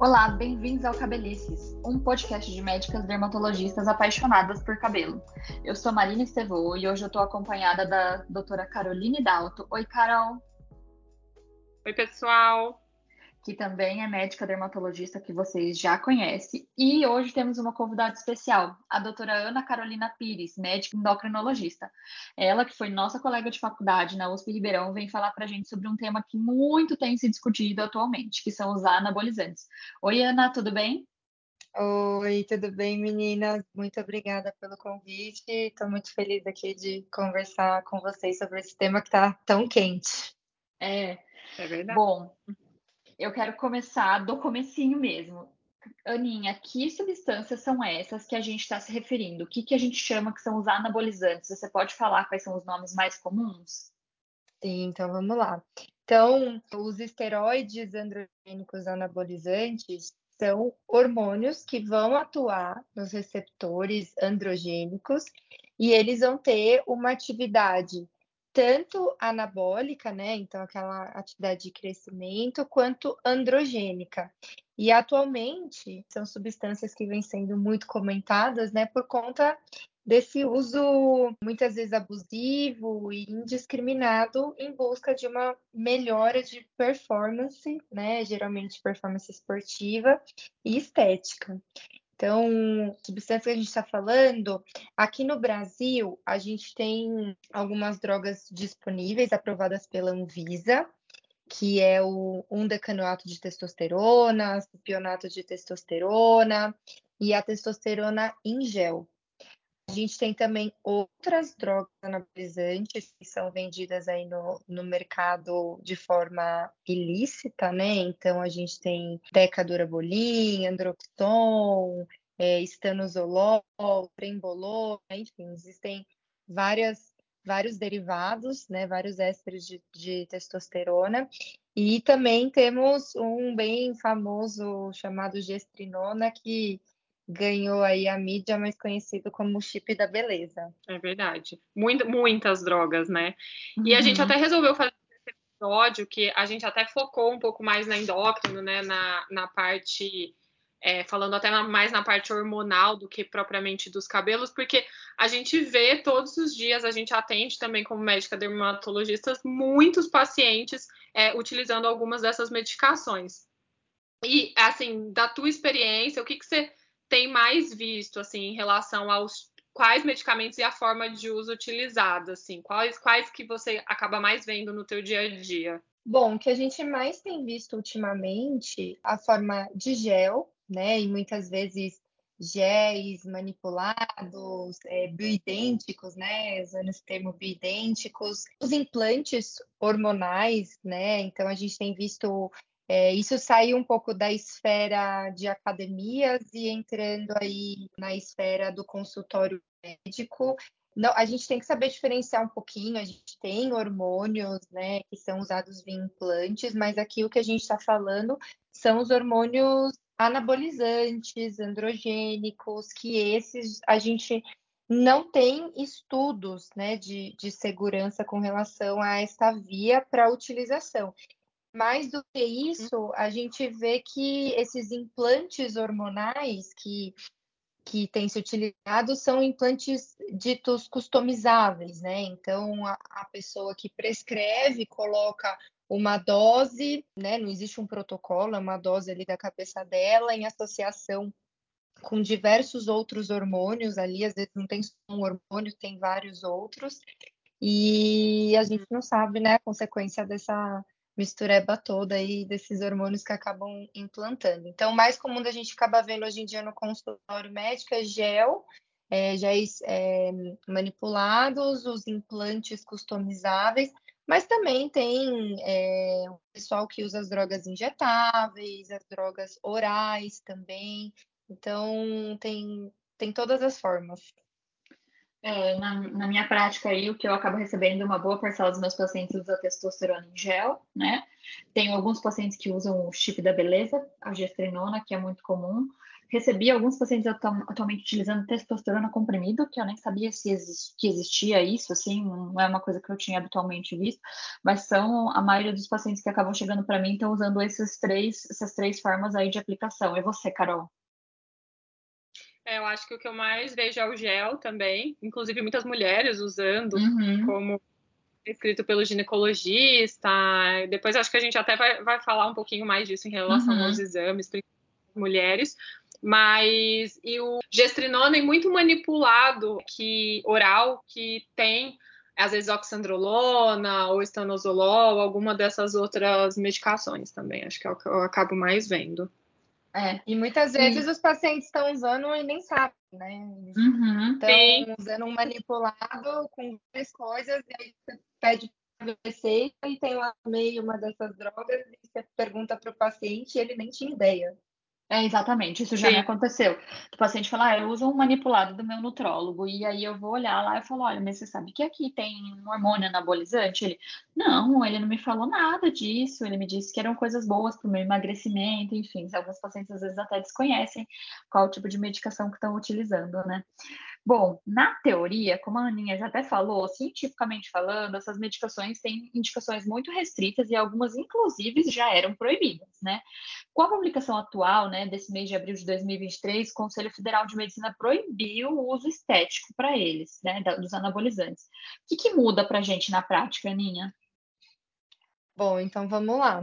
Olá, bem-vindos ao Cabelices, um podcast de médicas dermatologistas apaixonadas por cabelo. Eu sou Marina Estevô e hoje eu estou acompanhada da doutora Caroline Dalto. Oi, Carol. Oi, pessoal que também é médica dermatologista que vocês já conhecem. E hoje temos uma convidada especial, a doutora Ana Carolina Pires, médica endocrinologista. Ela, que foi nossa colega de faculdade na USP Ribeirão, vem falar para a gente sobre um tema que muito tem se discutido atualmente, que são os anabolizantes. Oi, Ana, tudo bem? Oi, tudo bem, meninas? Muito obrigada pelo convite. Estou muito feliz aqui de conversar com vocês sobre esse tema que está tão quente. É, é verdade. Bom, eu quero começar do comecinho mesmo. Aninha, que substâncias são essas que a gente está se referindo? O que, que a gente chama que são os anabolizantes? Você pode falar quais são os nomes mais comuns? Sim, então vamos lá. Então, os esteroides androgênicos anabolizantes são hormônios que vão atuar nos receptores androgênicos e eles vão ter uma atividade tanto anabólica, né, então aquela atividade de crescimento, quanto androgênica. E atualmente são substâncias que vêm sendo muito comentadas, né, por conta desse uso muitas vezes abusivo e indiscriminado em busca de uma melhora de performance, né, geralmente performance esportiva e estética. Então, substância que a gente está falando, aqui no Brasil, a gente tem algumas drogas disponíveis aprovadas pela Anvisa, que é o undecanoato de testosterona, pionato de testosterona e a testosterona em gel. A gente tem também outras drogas anabolizantes que são vendidas aí no, no mercado de forma ilícita, né? Então a gente tem decadurabolin, androxon, é, estanozolol, trembolol, enfim, existem várias vários derivados, né, vários ésteres de, de, testosterona, e também temos um bem famoso chamado gestrinona, que ganhou aí a mídia mais conhecido como chip da beleza. É verdade. Muito, muitas drogas, né? Uhum. E a gente uhum. até resolveu fazer esse episódio que a gente até focou um pouco mais na endócrino, né? Na, na parte. É, falando até mais na parte hormonal do que propriamente dos cabelos, porque a gente vê todos os dias, a gente atende também como médica dermatologista muitos pacientes é, utilizando algumas dessas medicações. E, assim, da tua experiência, o que, que você tem mais visto, assim, em relação aos quais medicamentos e a forma de uso utilizada, assim, quais, quais que você acaba mais vendo no teu dia a dia? Bom, o que a gente mais tem visto ultimamente, a forma de gel, né, e muitas vezes géis manipulados, é, bioidênticos, né, usando esse termo bioidênticos, os implantes hormonais, né, então a gente tem visto é, isso saiu um pouco da esfera de academias e entrando aí na esfera do consultório médico. Não, a gente tem que saber diferenciar um pouquinho. A gente tem hormônios, né, que são usados via implantes, mas aqui o que a gente está falando são os hormônios anabolizantes, androgênicos, que esses a gente não tem estudos né, de, de segurança com relação a esta via para utilização. Mais do que uhum. isso, a gente vê que esses implantes hormonais que, que têm se utilizado são implantes ditos customizáveis, né? Então, a, a pessoa que prescreve coloca uma dose, né? Não existe um protocolo, é uma dose ali da cabeça dela em associação com diversos outros hormônios ali, às vezes não tem só um hormônio, tem vários outros, e a gente não sabe, né, a consequência dessa, mistureba toda aí desses hormônios que acabam implantando. Então, o mais comum da gente acaba vendo hoje em dia no consultório médico é gel, é, é, manipulados, os implantes customizáveis, mas também tem é, o pessoal que usa as drogas injetáveis, as drogas orais também. Então, tem, tem todas as formas. É, na, na, minha prática aí, o que eu acabo recebendo, uma boa parcela dos meus pacientes usa testosterona em gel, né? Tenho alguns pacientes que usam o chip da beleza, a gestrinona, que é muito comum. Recebi alguns pacientes atualmente utilizando testosterona comprimido, que eu nem sabia se que existia isso, assim, não é uma coisa que eu tinha habitualmente visto, mas são a maioria dos pacientes que acabam chegando para mim estão usando esses três, essas três formas aí de aplicação. E você, Carol? É, eu acho que o que eu mais vejo é o gel também, inclusive muitas mulheres usando uhum. como escrito pelo ginecologista. Depois acho que a gente até vai, vai falar um pouquinho mais disso em relação uhum. aos exames, mulheres. Mas e o gestrinona é muito manipulado que oral que tem às vezes oxandrolona ou estanozolol, alguma dessas outras medicações também. Acho que é o que eu acabo mais vendo. É. E muitas vezes os pacientes estão usando e nem sabem, né? Uhum, estão usando um manipulado com várias coisas, e aí você pede receita e tem lá meio uma dessas drogas, e você pergunta para o paciente e ele nem tinha ideia. É, exatamente, isso já Sim. me aconteceu. O paciente fala, ah, eu uso um manipulado do meu nutrólogo, e aí eu vou olhar lá e falo, olha, mas você sabe que aqui tem um hormônio anabolizante? Ele, não, ele não me falou nada disso, ele me disse que eram coisas boas para o meu emagrecimento, enfim, alguns pacientes às vezes até desconhecem qual tipo de medicação que estão utilizando, né? Bom, na teoria, como a Aninha já até falou, cientificamente falando, essas medicações têm indicações muito restritas e algumas, inclusive, já eram proibidas, né? Com a publicação atual, né, desse mês de abril de 2023, o Conselho Federal de Medicina proibiu o uso estético para eles, né, dos anabolizantes. O que, que muda para a gente na prática, Aninha? Bom, então vamos lá.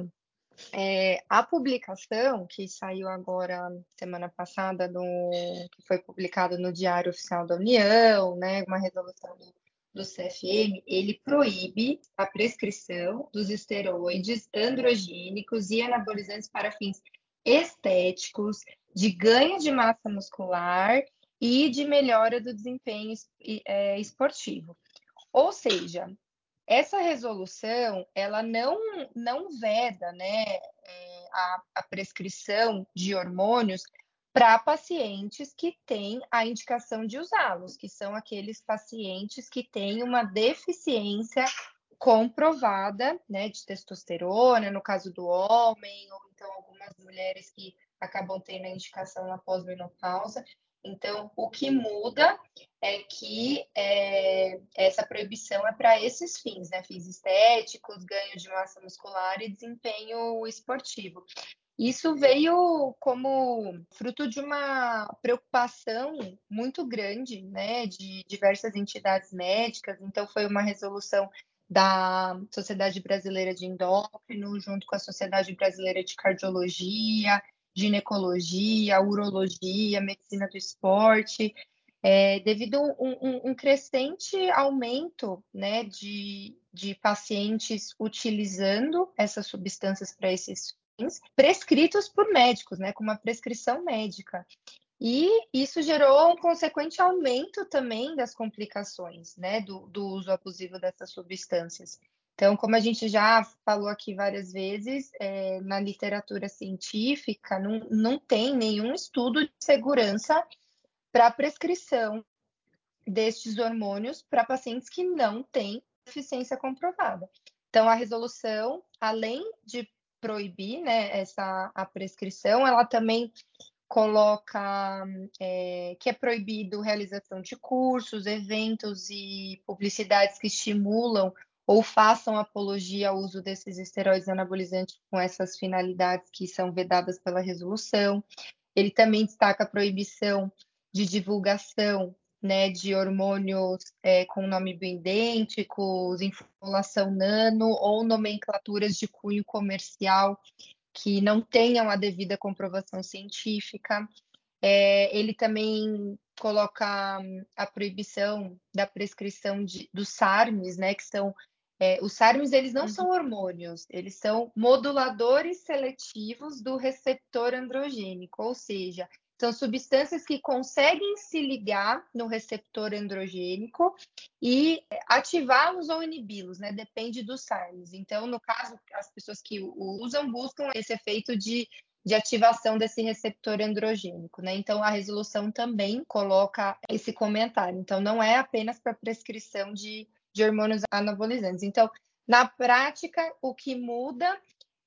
É, a publicação que saiu agora semana passada, no, que foi publicada no Diário Oficial da União, né, uma resolução do, do CFM, ele proíbe a prescrição dos esteroides androgênicos e anabolizantes para fins estéticos, de ganho de massa muscular e de melhora do desempenho é, esportivo. Ou seja, essa resolução, ela não, não veda né, é, a, a prescrição de hormônios para pacientes que têm a indicação de usá-los, que são aqueles pacientes que têm uma deficiência comprovada né, de testosterona, no caso do homem, ou então algumas mulheres que acabam tendo a indicação na pós-menopausa. Então, o que muda é que é, essa proibição é para esses fins, né? Fins estéticos, ganho de massa muscular e desempenho esportivo. Isso veio como fruto de uma preocupação muito grande, né, de diversas entidades médicas. Então, foi uma resolução da Sociedade Brasileira de Endócrino, junto com a Sociedade Brasileira de Cardiologia, ginecologia, urologia, medicina do esporte, é, devido a um, um, um, crescente aumento né, de, de pacientes utilizando essas substâncias para esses fins, prescritos por médicos, né, com uma prescrição médica. E isso gerou um consequente aumento também das complicações né, do, do uso abusivo dessas substâncias. Então, como a gente já falou aqui várias vezes, é, na literatura científica não, não tem nenhum estudo de segurança para prescrição destes hormônios para pacientes que não têm deficiência comprovada. Então, a resolução, além de proibir né, essa a prescrição, ela também coloca é, que é proibido realização de cursos, eventos e publicidades que estimulam ou façam apologia ao uso desses esteroides anabolizantes com essas finalidades que são vedadas pela resolução. Ele também destaca a proibição de divulgação né, de hormônios é, com nome bioidênticos, informação nano ou nomenclaturas de cunho comercial que não tenham a devida comprovação científica. É, ele também coloca a proibição da prescrição de, dos SARMs, né, que são é, os SARMs eles não uhum. são hormônios, eles são moduladores seletivos do receptor androgênico, ou seja, são substâncias que conseguem se ligar no receptor androgênico e ativá-los ou inibi-los, né? Depende dos SARMs. Então, no caso, as pessoas que o usam buscam esse efeito de de ativação desse receptor androgênico, né? Então a resolução também coloca esse comentário. Então não é apenas para prescrição de, de hormônios anabolizantes. Então, na prática, o que muda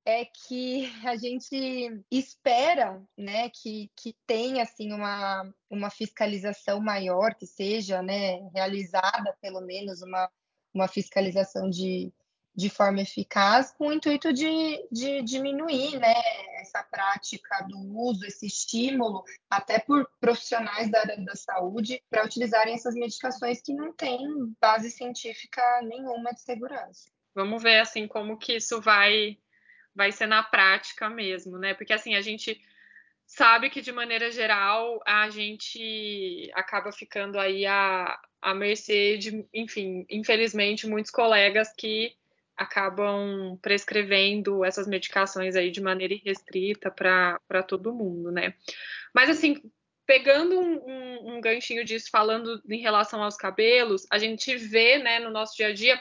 é que a gente espera né, que, que tenha assim, uma, uma fiscalização maior, que seja né, realizada pelo menos uma, uma fiscalização de, de forma eficaz, com o intuito de, de diminuir né, essa prática do uso, esse estímulo, até por profissionais da área da saúde, para utilizarem essas medicações que não têm base científica nenhuma de segurança. Vamos ver assim como que isso vai vai ser na prática mesmo, né? Porque assim a gente sabe que de maneira geral a gente acaba ficando aí à, à mercê de, enfim, infelizmente muitos colegas que acabam prescrevendo essas medicações aí de maneira irrestrita para todo mundo, né? Mas assim, pegando um, um, um, ganchinho disso, falando em relação aos cabelos, a gente vê, né, no nosso dia a dia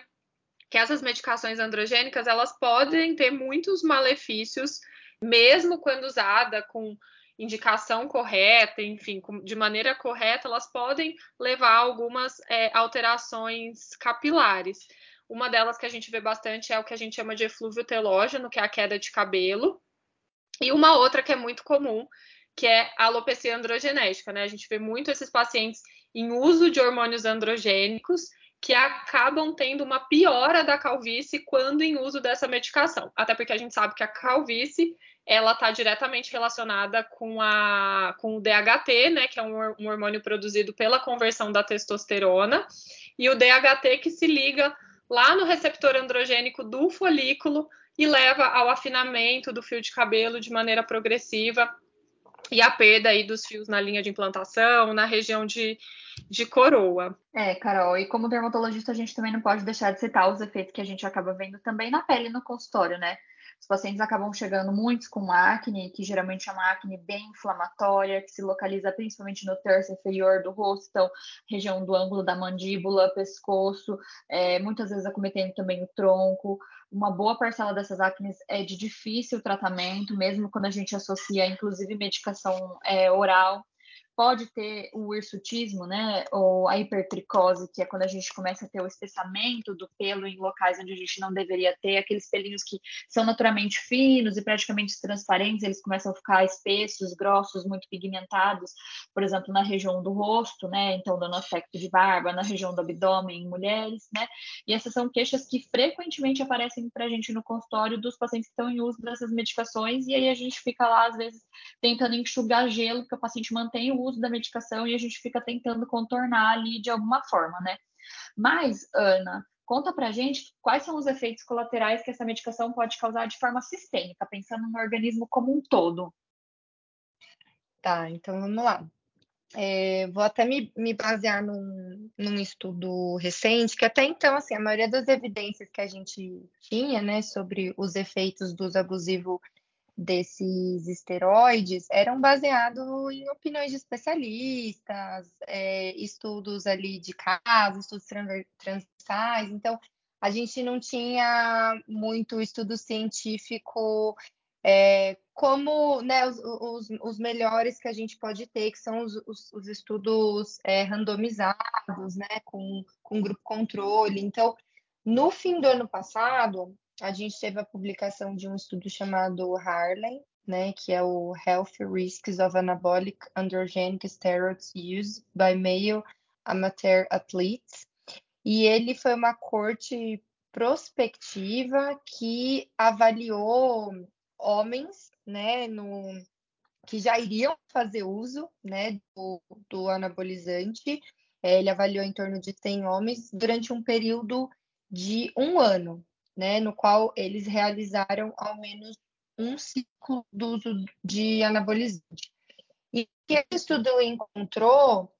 que essas medicações androgênicas elas podem ter muitos malefícios, mesmo quando usada com indicação correta, enfim, de maneira correta, elas podem levar a algumas é, alterações capilares. Uma delas que a gente vê bastante é o que a gente chama de eflúvio telógeno, que é a queda de cabelo. E uma outra que é muito comum, que é a alopecia androgenética, né? A gente vê muito esses pacientes em uso de hormônios androgênicos que acabam tendo uma piora da calvície quando em uso dessa medicação. Até porque a gente sabe que a calvície ela está diretamente relacionada com, a, com o DHT, né, que é um, um hormônio produzido pela conversão da testosterona, e o DHT que se liga lá no receptor androgênico do folículo e leva ao afinamento do fio de cabelo de maneira progressiva e a perda aí dos fios na linha de implantação, na região de, de coroa. É, Carol, e como dermatologista a gente também não pode deixar de citar os efeitos que a gente acaba vendo também na pele no consultório, né? Os pacientes acabam chegando muitos com acne, que geralmente é uma acne bem inflamatória, que se localiza principalmente no terço inferior do rosto, então, região do ângulo da mandíbula, pescoço, é, muitas vezes acometendo também o tronco. Uma boa parcela dessas acnes é de difícil tratamento, mesmo quando a gente associa, inclusive, medicação é, oral pode ter o hirsutismo, né, ou a hipertricose, que é quando a gente começa a ter o espessamento do pelo em locais onde a gente não deveria ter, aqueles pelinhos que são naturalmente finos e praticamente transparentes, eles começam a ficar espessos, grossos, muito pigmentados, por exemplo, na região do rosto, né, então dando aspecto de barba, na região do abdômen em mulheres, né, e essas são queixas que frequentemente aparecem para a gente no consultório dos pacientes que estão em uso dessas medicações, e aí a gente fica lá, às vezes, tentando enxugar gelo, que o paciente mantém o uso da medicação e a gente fica tentando contornar ali de alguma forma, né? Mas, Ana, conta pra gente quais são os efeitos colaterais que essa medicação pode causar de forma sistêmica, pensando no organismo como um todo. Tá, então vamos lá. É, vou até me, me basear num, num, estudo recente, que até então, assim, a maioria das evidências que a gente tinha, né, sobre os efeitos do uso abusivo desses esteroides eram baseados em opiniões de especialistas, é, estudos ali de casos, estudos transversais. Então, a gente não tinha muito estudo científico é, como né, os, os, os, melhores que a gente pode ter, que são os, os, os estudos é, randomizados, né, com, com grupo controle. Então, no fim do ano passado, a gente teve a publicação de um estudo chamado Harlem, né, que é o Health Risks of Anabolic Androgenic Steroids Used by Male Amateur Athletes. E ele foi uma corte prospectiva que avaliou homens, né, no, que já iriam fazer uso, né, do, do anabolizante. É, ele avaliou em torno de 100 homens durante um período de um ano, né, no qual eles realizaram ao menos um ciclo do uso de anabolizante. E o que esse estudo encontrou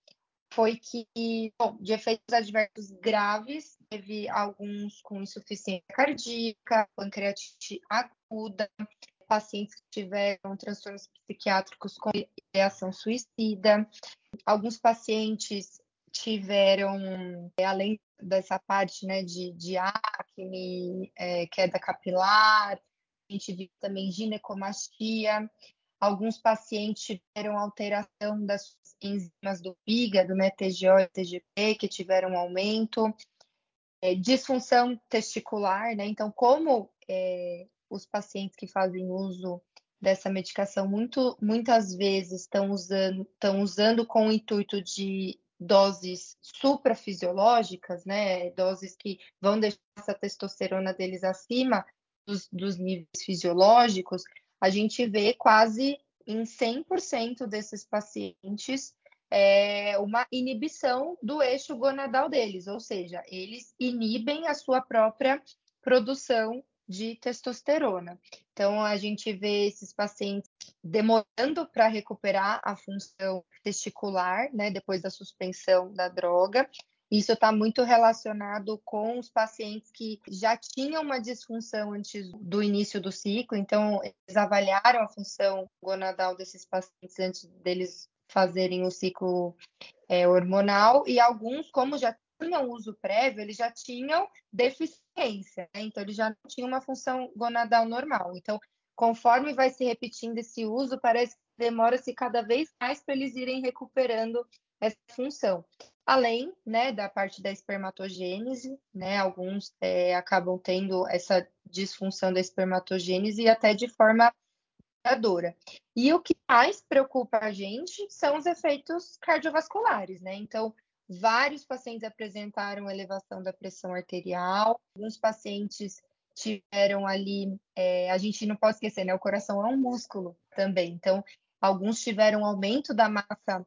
foi que, bom, de efeitos adversos graves, teve alguns com insuficiência cardíaca, pancreatite aguda, pacientes que tiveram transtornos psiquiátricos com ideação suicida, alguns pacientes tiveram, além dessa parte né, de, de acne, é, queda capilar, a gente viu também ginecomastia, Alguns pacientes tiveram alteração das enzimas do fígado, né, TGO e TGP, que tiveram aumento. É, disfunção testicular, né? Então, como é, os pacientes que fazem uso dessa medicação muito, muitas vezes estão usando, estão usando com o intuito de doses suprafisiológicas, né? Doses que vão deixar essa testosterona deles acima dos, dos níveis fisiológicos, a gente vê quase em 100% desses pacientes é, uma inibição do eixo gonadal deles, ou seja, eles inibem a sua própria produção de testosterona. Então, a gente vê esses pacientes demorando para recuperar a função testicular, né, depois da suspensão da droga. Isso está muito relacionado com os pacientes que já tinham uma disfunção antes do início do ciclo, então eles avaliaram a função gonadal desses pacientes antes deles fazerem o ciclo é, hormonal, e alguns, como já tinham uso prévio, eles já tinham deficiência, né? então eles já não tinham uma função gonadal normal. Então, conforme vai se repetindo esse uso, parece que demora-se cada vez mais para eles irem recuperando essa função. Além né, da parte da espermatogênese, né, alguns é, acabam tendo essa disfunção da espermatogênese e até de forma duradoura. E o que mais preocupa a gente são os efeitos cardiovasculares, né? Então, vários pacientes apresentaram elevação da pressão arterial, alguns pacientes tiveram ali, é, a gente não pode esquecer, né? O coração é um músculo também, então, alguns tiveram aumento da massa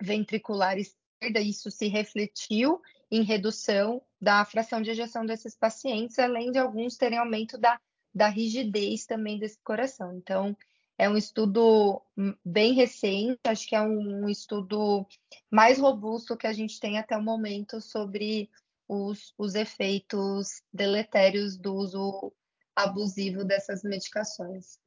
ventricular esquerda, isso se refletiu em redução da fração de ejeção desses pacientes, além de alguns terem aumento da da rigidez também desse coração. Então, é um estudo bem recente, acho que é um estudo mais robusto que a gente tem até o momento sobre os, os efeitos deletérios do uso abusivo dessas medicações.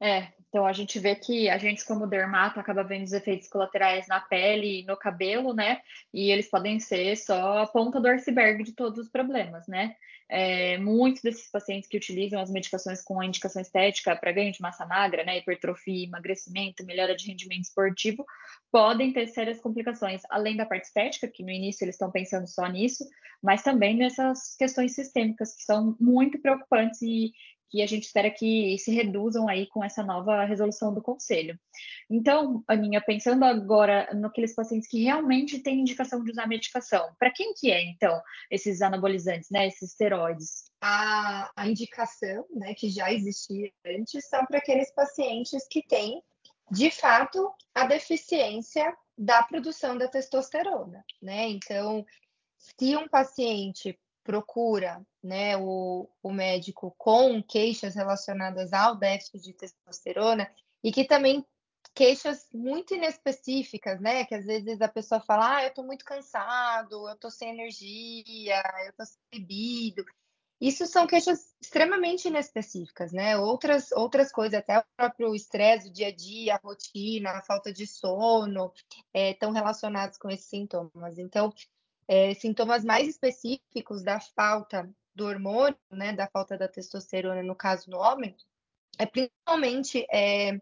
É, então a gente vê que a gente, como dermato, acaba vendo os efeitos colaterais na pele e no cabelo, né? E eles podem ser só a ponta do iceberg de todos os problemas, né? É, muitos desses pacientes que utilizam as medicações com indicação estética para ganho de massa magra, né, hipertrofia, emagrecimento, melhora de rendimento esportivo, podem ter sérias complicações, além da parte estética, que no início eles estão pensando só nisso, mas também nessas questões sistêmicas que são muito preocupantes e, que a gente espera que se reduzam aí com essa nova resolução do Conselho. Então, Aninha, pensando agora naqueles pacientes que realmente têm indicação de usar medicação, para quem que é, então, esses anabolizantes, né, esses esteroides? A, a indicação, né, que já existia antes, são para aqueles pacientes que têm, de fato, a deficiência da produção da testosterona, né? Então, se um paciente procura né, o, o médico com queixas relacionadas ao déficit de testosterona e que também queixas muito inespecíficas, né? Que às vezes a pessoa fala, ah, eu tô muito cansado, eu tô sem energia, eu tô sem bebido. Isso são queixas extremamente inespecíficas, né? Outras, outras coisas, até o próprio estresse, o dia a dia, a rotina, a falta de sono, estão é, relacionados com esses sintomas. Então, é, sintomas mais específicos da falta do hormônio, né, da falta da testosterona, no caso no homem, é principalmente, é,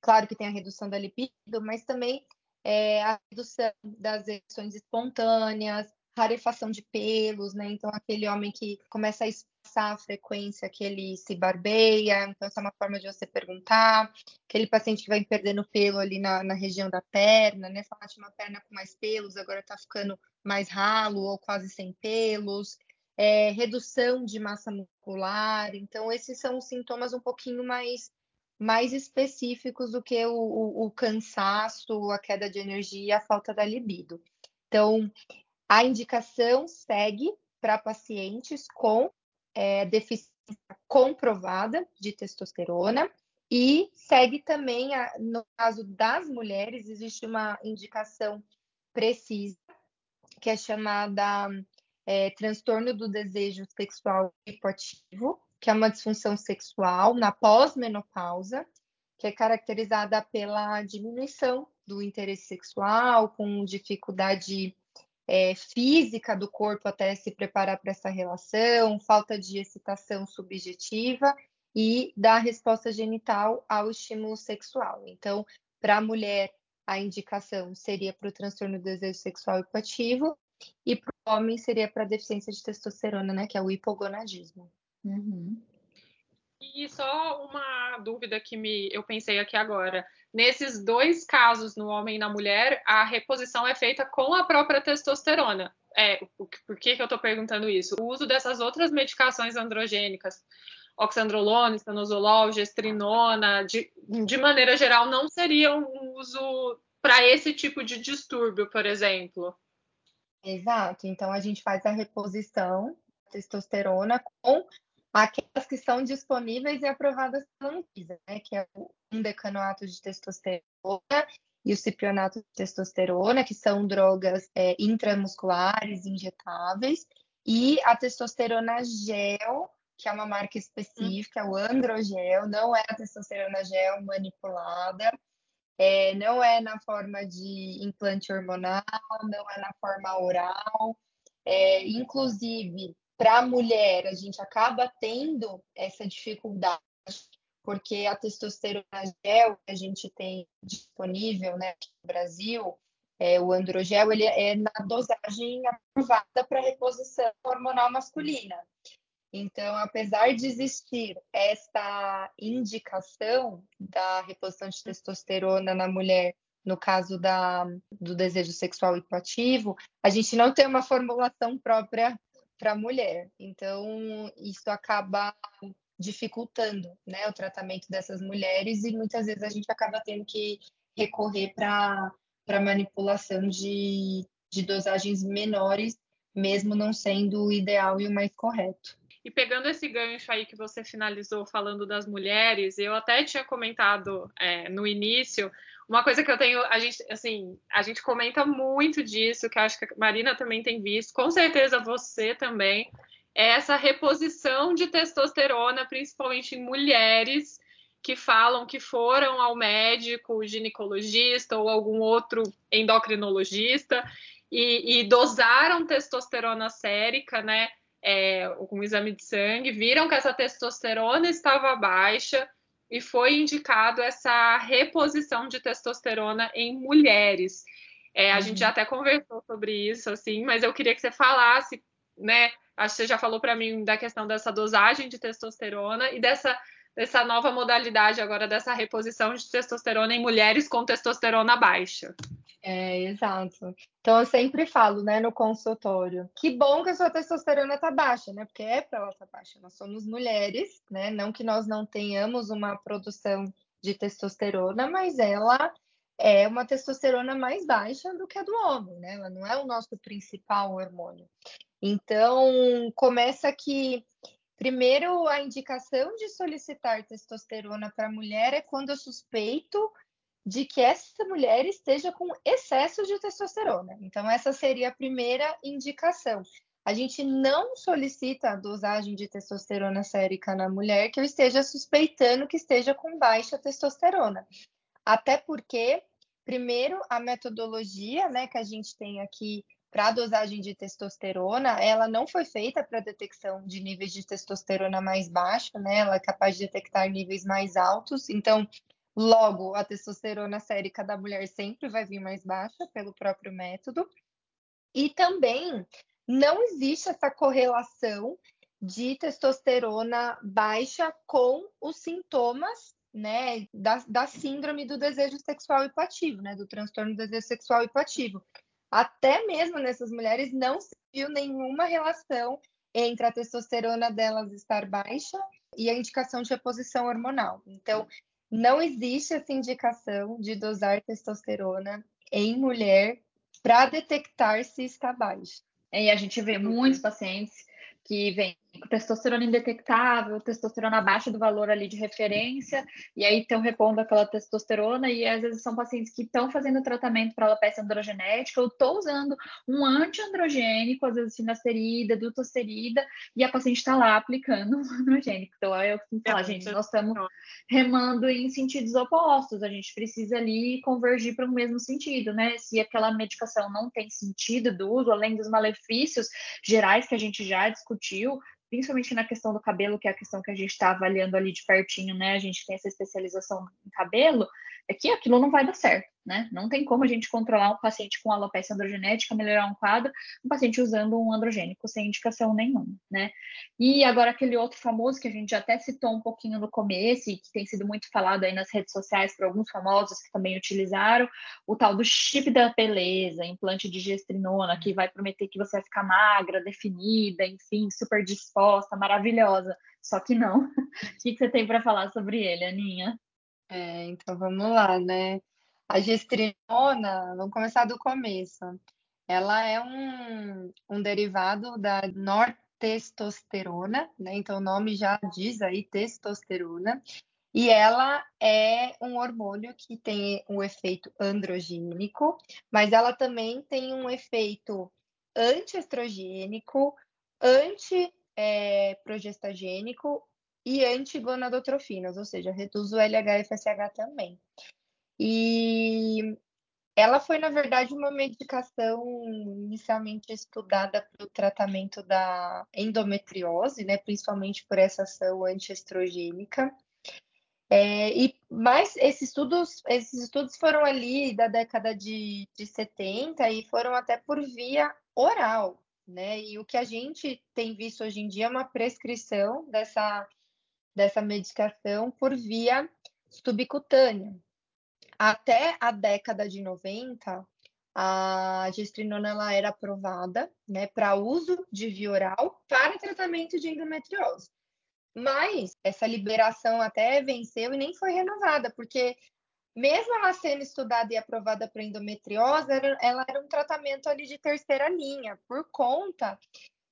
claro que tem a redução da libido, mas também é, a redução das ereções espontâneas, rarefação de pelos, né? Então, aquele homem que começa a espaçar a frequência que ele se barbeia, então, essa é uma forma de você perguntar. Aquele paciente que vai perdendo pelo ali na, na região da perna, né? Fala de uma perna com mais pelos, agora tá ficando mais ralo ou quase sem pelos. É, redução de massa muscular. Então, esses são os sintomas um pouquinho mais mais específicos do que o, o, o cansaço, a queda de energia, a falta da libido. Então, a indicação segue para pacientes com é, deficiência comprovada de testosterona e segue também, a, no caso das mulheres, existe uma indicação precisa, que é chamada é, transtorno do desejo sexual hipoativo, que é uma disfunção sexual na pós-menopausa, que é caracterizada pela diminuição do interesse sexual, com dificuldade é, física do corpo até se preparar para essa relação, falta de excitação subjetiva e da resposta genital ao estímulo sexual. Então, para a mulher, a indicação seria para o transtorno do desejo sexual hipoativo e para o homem seria para a deficiência de testosterona, né, que é o hipogonadismo. Uhum. E só uma dúvida que me, eu pensei aqui agora. Nesses dois casos, no homem e na mulher, a reposição é feita com a própria testosterona. É, por que, que eu estou perguntando isso? O uso dessas outras medicações androgênicas, oxandrolona, estanozolol, gestrinona, de, de maneira geral, não seria um uso para esse tipo de distúrbio, por exemplo. Exato. Então a gente faz a reposição testosterona com aquelas que são disponíveis e aprovadas pela Anvisa, né? Que é o decanoato de testosterona e o cipionato de testosterona, que são drogas é, intramusculares, injetáveis, e a testosterona gel, que é uma marca específica, o androgel, não é a testosterona gel manipulada, é, não é na forma de implante hormonal, não é na forma oral. É, inclusive, para a mulher, a gente acaba tendo essa dificuldade, porque a testosterona gel que a gente tem disponível né, no Brasil, é, o androgel, ele é na dosagem aprovada para reposição hormonal masculina. Então, apesar de existir esta indicação da reposição de testosterona na mulher, no caso da, do desejo sexual hipoativo, a gente não tem uma formulação própria para a mulher. Então, isso acaba dificultando né, o tratamento dessas mulheres e muitas vezes a gente acaba tendo que recorrer para manipulação de, de dosagens menores, mesmo não sendo o ideal e o mais correto. E pegando esse gancho aí que você finalizou falando das mulheres, eu até tinha comentado é, no início uma coisa que eu tenho, a gente, assim, a gente comenta muito disso, que acho que a Marina também tem visto, com certeza você também, é essa reposição de testosterona, principalmente em mulheres que falam que foram ao médico ginecologista ou algum outro endocrinologista e, e dosaram testosterona sérica, né? É, um exame de sangue, viram que essa testosterona estava baixa e foi indicado essa reposição de testosterona em mulheres. É, a uhum. gente já até conversou sobre isso, assim, mas eu queria que você falasse, né? Acho que você já falou para mim da questão dessa dosagem de testosterona e dessa, dessa nova modalidade agora dessa reposição de testosterona em mulheres com testosterona baixa. É, exato. Então eu sempre falo, né, no consultório, que bom que a sua testosterona tá baixa, né? Porque é para ela tá baixa. Nós somos mulheres, né? Não que nós não tenhamos uma produção de testosterona, mas ela é uma testosterona mais baixa do que a do homem, né? Ela não é o nosso principal hormônio. Então, começa que primeiro a indicação de solicitar testosterona para a mulher é quando eu suspeito de que essa mulher esteja com excesso de testosterona. Então, essa seria a primeira indicação. A gente não solicita a dosagem de testosterona sérica na mulher que eu esteja suspeitando que esteja com baixa testosterona. Até porque, primeiro, a metodologia né, que a gente tem aqui para a dosagem de testosterona, ela não foi feita para detecção de níveis de testosterona mais baixo, né? Ela é capaz de detectar níveis mais altos. Então, Logo, a testosterona sérica da mulher sempre vai vir mais baixa pelo próprio método. E também não existe essa correlação de testosterona baixa com os sintomas né, da, da síndrome do desejo sexual hipoativo, né, do transtorno do desejo sexual hipoativo. Até mesmo nessas mulheres não se viu nenhuma relação entre a testosterona delas estar baixa e a indicação de reposição hormonal. Então, não existe essa indicação de dosar testosterona em mulher para detectar se está baixa. E a gente vê muitos pacientes que vêm testosterona indetectável, testosterona abaixo do valor ali de referência, e aí estão repondo aquela testosterona, e às vezes são pacientes que estão fazendo tratamento para alopecia androgenética, ou estou usando um antiandrogênico, às vezes finasterida, dutosterida, e a paciente está lá aplicando um androgênico. Então, aí eu costumo falar, gente, nós estamos remando em sentidos opostos, a gente precisa ali convergir para o mesmo sentido, né? Se aquela medicação não tem sentido do uso, além dos malefícios gerais que a gente já discutiu, principalmente na questão do cabelo, que é a questão que a gente está avaliando ali de pertinho, né? A gente tem essa especialização em cabelo, é que aquilo não vai dar certo, né? Não tem como a gente controlar um paciente com alopecia androgenética, melhorar um quadro, um paciente usando um androgênico sem indicação nenhuma, né? E agora aquele outro famoso que a gente já até citou um pouquinho no começo e que tem sido muito falado aí nas redes sociais por alguns famosos que também utilizaram, o tal do chip da beleza, implante de gestrinona, que vai prometer que você vai ficar magra, definida, enfim, super disposta, maravilhosa. Só que não. O que você tem para falar sobre ele, Aninha? É, então vamos lá, né? A gestrinona, vamos começar do começo. Ela é um, um derivado da nortestosterona, né? Então o nome já diz aí testosterona. E ela é um hormônio que tem um efeito androgênico, mas ela também tem um efeito antiestrogênico, antiprogestagênico e antigonadotrofinas, ou seja, reduz o LH-FSH também. E ela foi, na verdade, uma medicação inicialmente estudada para o tratamento da endometriose, né, principalmente por essa ação antiestrogênica. É, e mas esses estudos, esses estudos foram ali da década de, de 70 e foram até por via oral, né? E o que a gente tem visto hoje em dia é uma prescrição dessa dessa medicação por via subcutânea. Até a década de 90, a gestrinona ela era aprovada né, para uso de via oral para tratamento de endometriose. Mas essa liberação até venceu e nem foi renovada, porque mesmo ela sendo estudada e aprovada para endometriose, ela era um tratamento ali de terceira linha, por conta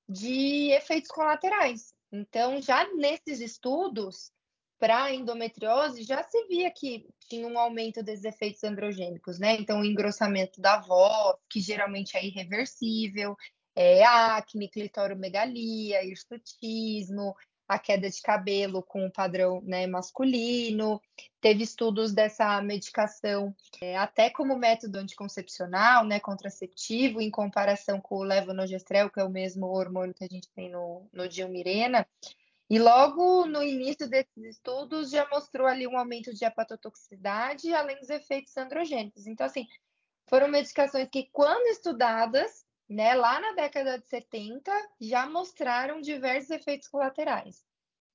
de efeitos colaterais. Então, já nesses estudos para endometriose, já se via que tinha um aumento desses efeitos androgênicos, né? Então, o engrossamento da voz, que geralmente é irreversível, é acne, clitoromegalia, hirsutismo, a queda de cabelo com o padrão né, masculino. Teve estudos dessa medicação é, até como método anticoncepcional, né, contraceptivo, em comparação com o levonorgestrel, que é o mesmo hormônio que a gente tem no, no dilmirena. E logo no início desses estudos já mostrou ali um aumento de hepatotoxicidade, além dos efeitos androgênicos. Então, assim, foram medicações que, quando estudadas, né, lá na década de 70, já mostraram diversos efeitos colaterais.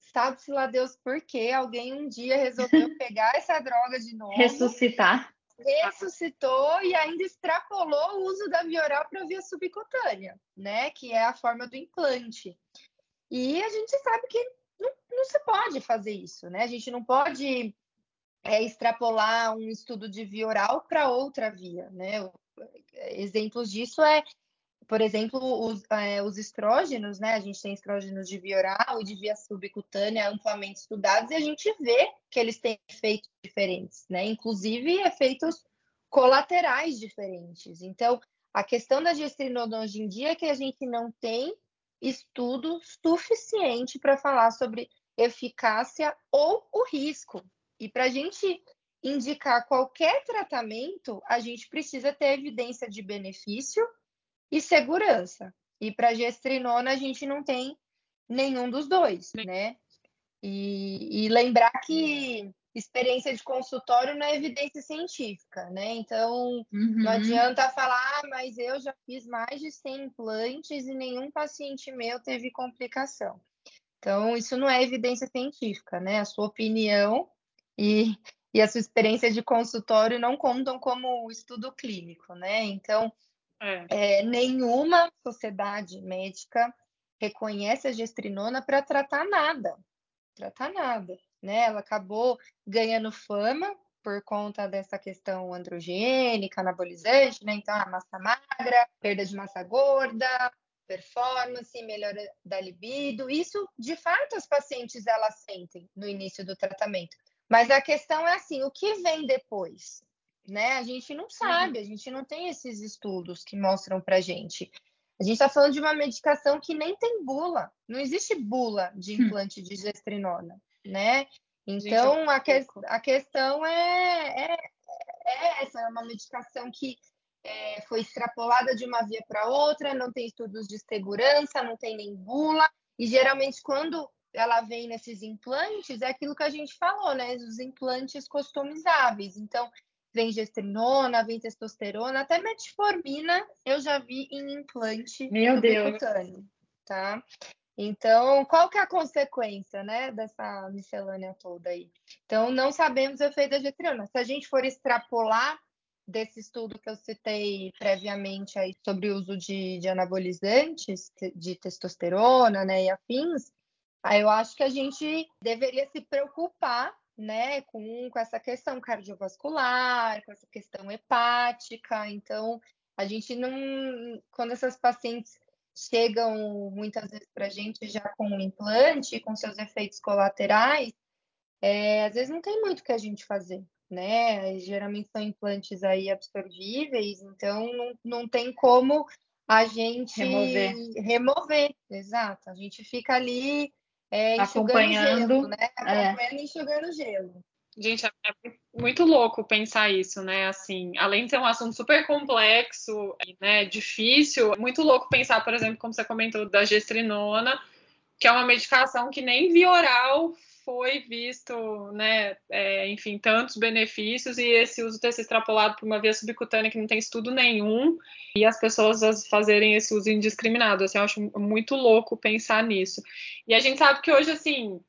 Sabe-se lá Deus por quê? Alguém um dia resolveu pegar essa droga de novo. Ressuscitar. Ressuscitou e ainda extrapolou o uso da via oral para via subcutânea, né? Que é a forma do implante. E a gente sabe que não, não se pode fazer isso, né? A gente não pode é, extrapolar um estudo de via oral para outra via, né? Exemplos disso é por exemplo, os, é, os, estrógenos, né? A gente tem estrógenos de via oral e de via subcutânea amplamente estudados e a gente vê que eles têm efeitos diferentes, né? Inclusive efeitos colaterais diferentes. Então, a questão da gestrinona hoje em dia é que a gente não tem estudo suficiente para falar sobre eficácia ou o risco. E para a gente indicar qualquer tratamento, a gente precisa ter evidência de benefício e segurança. E para gestrinona a gente não tem nenhum dos dois, né? E, e, lembrar que experiência de consultório não é evidência científica, né? Então uhum. não adianta falar, ah, mas eu já fiz mais de 100 implantes e nenhum paciente meu teve complicação. Então isso não é evidência científica, né? A sua opinião e, e a sua experiência de consultório não contam como estudo clínico, né? Então é. É, nenhuma sociedade médica reconhece a gestrinona para tratar nada, tratar nada, né? Ela acabou ganhando fama por conta dessa questão androgênica, anabolizante, né? Então, a massa magra, perda de massa gorda, performance, melhora da libido. Isso, de fato, as pacientes elas sentem no início do tratamento. Mas a questão é assim, o que vem depois? Né? A gente não sabe, a gente não tem esses estudos que mostram para gente. A gente está falando de uma medicação que nem tem bula, não existe bula de hum. implante de gestrinona, né? Então a, que, a questão é, é, é, essa, é uma medicação que é, foi extrapolada de uma via para outra, não tem estudos de segurança, não tem nem bula, E geralmente, quando ela vem nesses implantes, é aquilo que a gente falou, né? Os implantes customizáveis. Então, vem gestrinona, vem testosterona, até metformina eu já vi em implante Meu Deus. tá? Então, qual que é a consequência, né, dessa miscelânea toda aí? Então, não sabemos o efeito da gestriona. Se a gente for extrapolar desse estudo que eu citei previamente aí sobre o uso de, de anabolizantes, de testosterona, né, e afins, aí eu acho que a gente deveria se preocupar né, com, com essa questão cardiovascular, com essa questão hepática. Então, a gente não. Quando essas pacientes chegam muitas vezes para a gente já com um implante, com seus efeitos colaterais, é, às vezes não tem muito que a gente fazer, né? Geralmente são implantes aí absorvíveis, então não, não tem como a gente remover. remover, exato. A gente fica ali é, acompanhando, gelo, né? É. Acompanhando e enxugando gelo. Gente, é muito louco pensar isso, né? Assim, além de ser um assunto super complexo, né, difícil, é muito louco pensar, por exemplo, como você comentou da gestrinona, que é uma medicação que nem via oral foi visto, né, é, enfim, tantos benefícios e esse uso ter se extrapolado para uma via subcutânea que não tem estudo nenhum e as pessoas fazerem esse uso indiscriminado. Assim, eu acho muito louco pensar nisso. E a gente sabe que hoje, assim,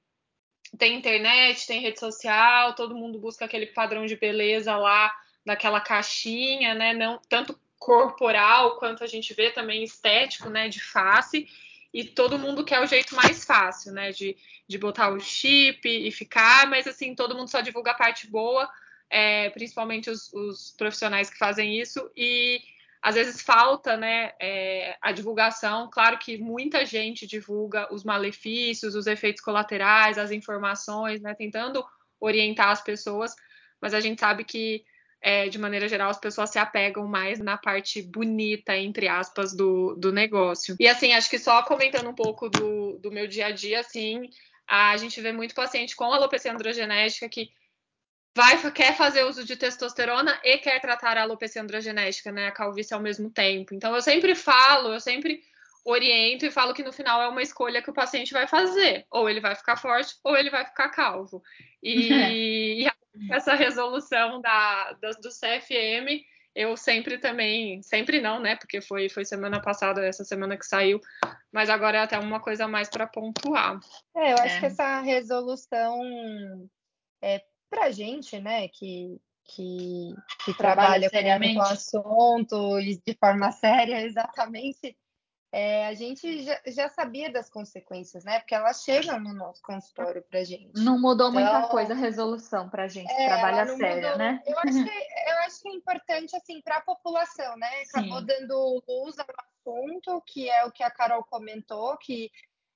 tem internet, tem rede social, todo mundo busca aquele padrão de beleza lá daquela caixinha, né, não tanto corporal quanto a gente vê também estético, né, de face e todo mundo quer o jeito mais fácil, né? De, de botar o chip e ficar, mas assim, todo mundo só divulga a parte boa, é, principalmente os, os, profissionais que fazem isso, e às vezes falta né, é, a divulgação. Claro que muita gente divulga os malefícios, os efeitos colaterais, as informações, né, tentando orientar as pessoas, mas a gente sabe que é, de maneira geral, as pessoas se apegam mais na parte bonita, entre aspas, do, do negócio. E assim, acho que só comentando um pouco do, do meu dia a dia, assim, a gente vê muito paciente com alopecia androgenética que vai, quer fazer uso de testosterona e quer tratar a alopecia androgenética, né, a calvície ao mesmo tempo. Então, eu sempre falo, eu sempre oriento e falo que no final é uma escolha que o paciente vai fazer. Ou ele vai ficar forte, ou ele vai ficar calvo. E, e essa resolução da, da, do CFM, eu sempre também, sempre não, né? Porque foi, foi semana passada, essa semana que saiu, mas agora é até uma coisa mais para pontuar. É, eu acho é. que essa resolução é pra gente, né, que, que, que trabalha, trabalha com o assunto e de forma séria, exatamente, é, a gente já, já, sabia das consequências, né? Porque elas chegam no nosso consultório para gente. Não mudou então, muita coisa a resolução para a gente é, trabalha séria, mudou. né? Eu acho, que, eu acho que é importante assim para a população, né? Acabou Sim. dando luz ao assunto, que é o que a Carol comentou, que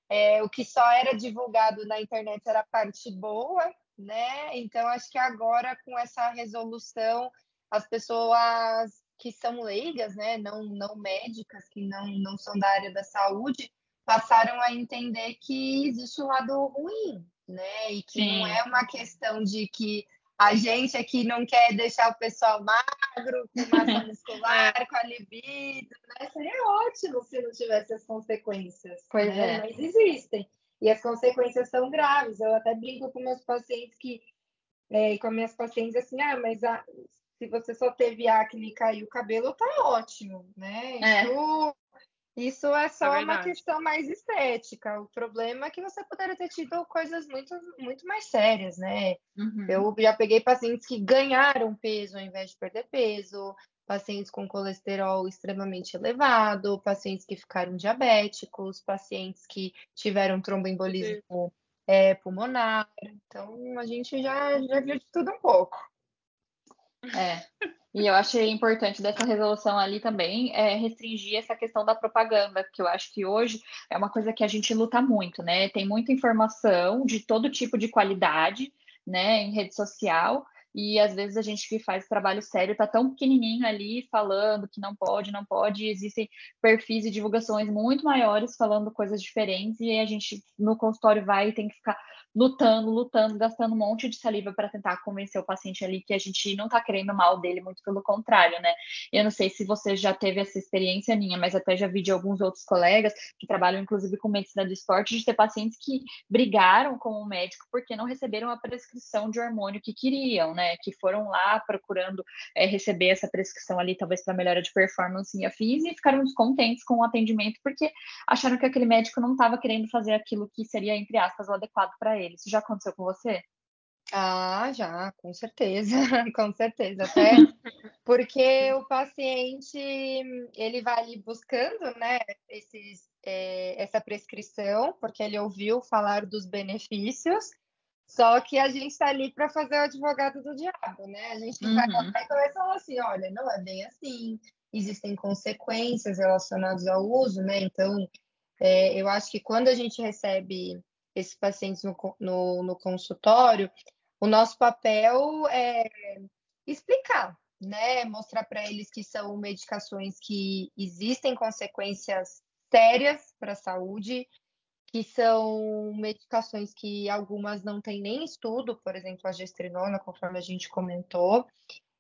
é, o que só era divulgado na internet era a parte boa, né? Então acho que agora com essa resolução as pessoas que são leigas, né, não, não médicas, que não, não são da área da saúde, passaram a entender que existe um lado ruim, né, e que Sim. não é uma questão de que a gente aqui não quer deixar o pessoal magro, com massa muscular, com a libido, né? Seria ótimo se não tivesse as consequências. Pois né? é. Mas existem. E as consequências são graves. Eu até brinco com meus pacientes que, é, com minhas pacientes assim, ah, mas a, se você só teve acne e caiu o cabelo, tá ótimo, né? É. Isso, isso é só é uma questão mais estética. O problema é que você poderia ter tido coisas muito, muito mais sérias, né? Uhum. Eu já peguei pacientes que ganharam peso ao invés de perder peso, pacientes com colesterol extremamente elevado, pacientes que ficaram diabéticos, pacientes que tiveram tromboembolismo é, pulmonar. Então, a gente já, já viu de tudo um pouco. É. E eu achei importante dessa resolução ali também é restringir essa questão da propaganda, que eu acho que hoje é uma coisa que a gente luta muito, né? Tem muita informação de todo tipo de qualidade, né, em rede social, e às vezes a gente que faz trabalho sério tá tão pequenininho ali falando que não pode, não pode, existem perfis e divulgações muito maiores falando coisas diferentes e a gente no consultório vai e tem que ficar lutando, lutando, gastando um monte de saliva para tentar convencer o paciente ali que a gente não está querendo mal dele, muito pelo contrário, né? Eu não sei se você já teve essa experiência minha, mas até já vi de alguns outros colegas que trabalham inclusive com medicina do esporte, de ter pacientes que brigaram com o médico porque não receberam a prescrição de hormônio que queriam, né? Que foram lá procurando é, receber essa prescrição ali, talvez para melhora de performance e afins, e ficaram descontentes com o atendimento porque acharam que aquele médico não estava querendo fazer aquilo que seria, entre aspas, o adequado para ele ele. Isso já aconteceu com você? Ah, já, com certeza, com certeza. Até porque o paciente ele vai ali buscando, né, esses, é, essa prescrição, porque ele ouviu falar dos benefícios. Só que a gente está ali para fazer o advogado do diabo, né? A gente vai uhum. e começa a falar assim, olha, não é bem assim, existem consequências relacionadas ao uso, né? Então, é, eu acho que quando a gente recebe esses pacientes no, no, no consultório, o nosso papel é explicar, né? Mostrar para eles que são medicações que existem consequências sérias para a saúde, que são medicações que algumas não têm nem estudo, por exemplo, a gestrinona, conforme a gente comentou,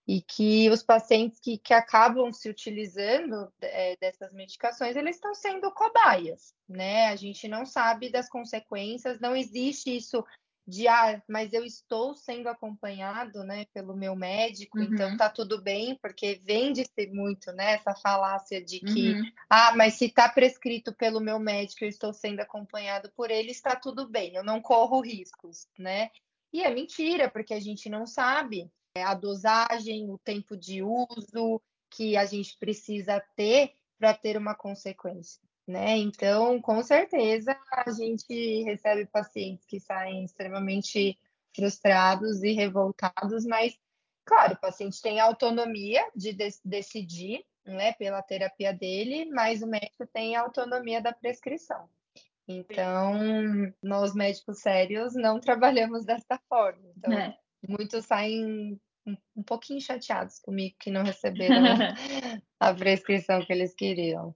e que os pacientes que, que acabam se utilizando é, dessas medicações, eles estão sendo cobaias, né? A gente não sabe das consequências, não existe isso de, ah, mas eu estou sendo acompanhado, né, pelo meu médico, então uhum. então tá tudo bem, porque vende-se muito, né, essa falácia de que, uhum. ah, mas se tá prescrito pelo meu médico, eu estou sendo acompanhado por ele, está tudo bem, eu não corro riscos, né? E é mentira, porque a gente não sabe a dosagem, o tempo de uso que a gente precisa ter para ter uma consequência. Né? Então, com certeza, a gente recebe pacientes que saem extremamente frustrados e revoltados, mas, claro, o paciente tem autonomia de decidir né, pela terapia dele, mas o médico tem autonomia da prescrição. Então, nós médicos sérios não trabalhamos dessa forma. Então, é. Muitos saem um, pouquinho chateados comigo que não receberam a prescrição que eles queriam.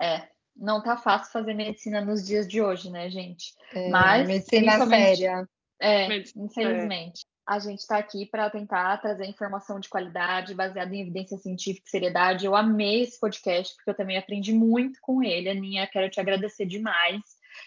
É, não tá fácil fazer medicina nos dias de hoje, né, gente? É, Mas medicina séria. É, medicina infelizmente. Séria. A gente está aqui para tentar trazer informação de qualidade, baseada em evidência científica e seriedade. Eu amei esse podcast, porque eu também aprendi muito com ele. Aninha, quero te agradecer demais.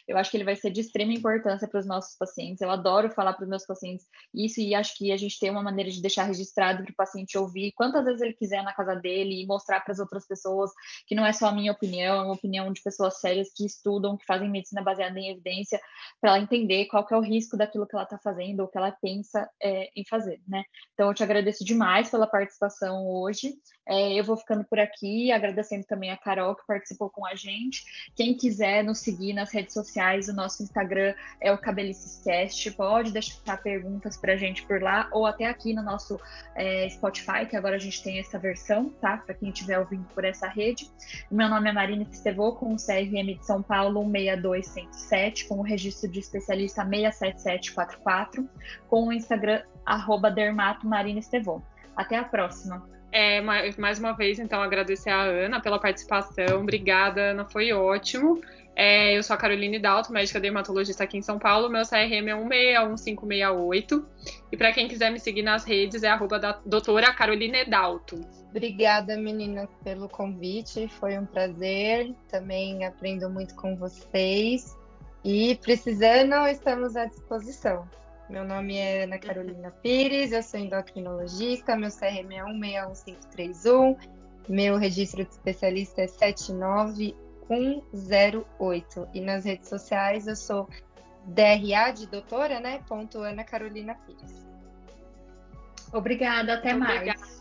Eu acho que ele vai ser de extrema importância para os nossos pacientes. Eu adoro falar para os meus pacientes isso e acho que a gente tem uma maneira de deixar registrado para o paciente ouvir quantas vezes ele quiser na casa dele e mostrar para as outras pessoas que não é só a minha opinião, é uma opinião de pessoas sérias que estudam, que fazem medicina baseada em evidência, para ela entender qual que é o risco daquilo que ela está fazendo ou que ela pensa é, em fazer, né? Então eu te agradeço demais pela participação hoje. É, eu vou ficando por aqui, agradecendo também a Carol que participou com a gente. Quem quiser nos seguir nas redes sociais, o nosso Instagram é o Cabelicescast. Pode deixar perguntas para gente por lá, ou até aqui no nosso é, Spotify, que agora a gente tem essa versão, tá? Para quem estiver ouvindo por essa rede. Meu nome é Marina Estevô, com o CRM de São Paulo 16207, com o registro de especialista 67744, com o Instagram arroba Dermato Marina Estevô. Até a próxima! É, mais uma vez, então, agradecer a Ana pela participação. Obrigada, Ana, foi ótimo. É, eu sou a Caroline Dalto, médica dermatologista aqui em São Paulo. Meu CRM é 161568. E para quem quiser me seguir nas redes, é arroba da doutora Caroline Dalto. Obrigada, meninas, pelo convite. Foi um prazer. Também aprendo muito com vocês. E precisando, estamos à disposição. Meu nome é Ana Carolina Pires, eu sou endocrinologista, meu CRM é 161531, meu registro de especialista é 79108 e nas redes sociais eu sou DRA de doutora, né? Ponto Ana Carolina Pires. Obrigada, até Muito mais. Obrigada.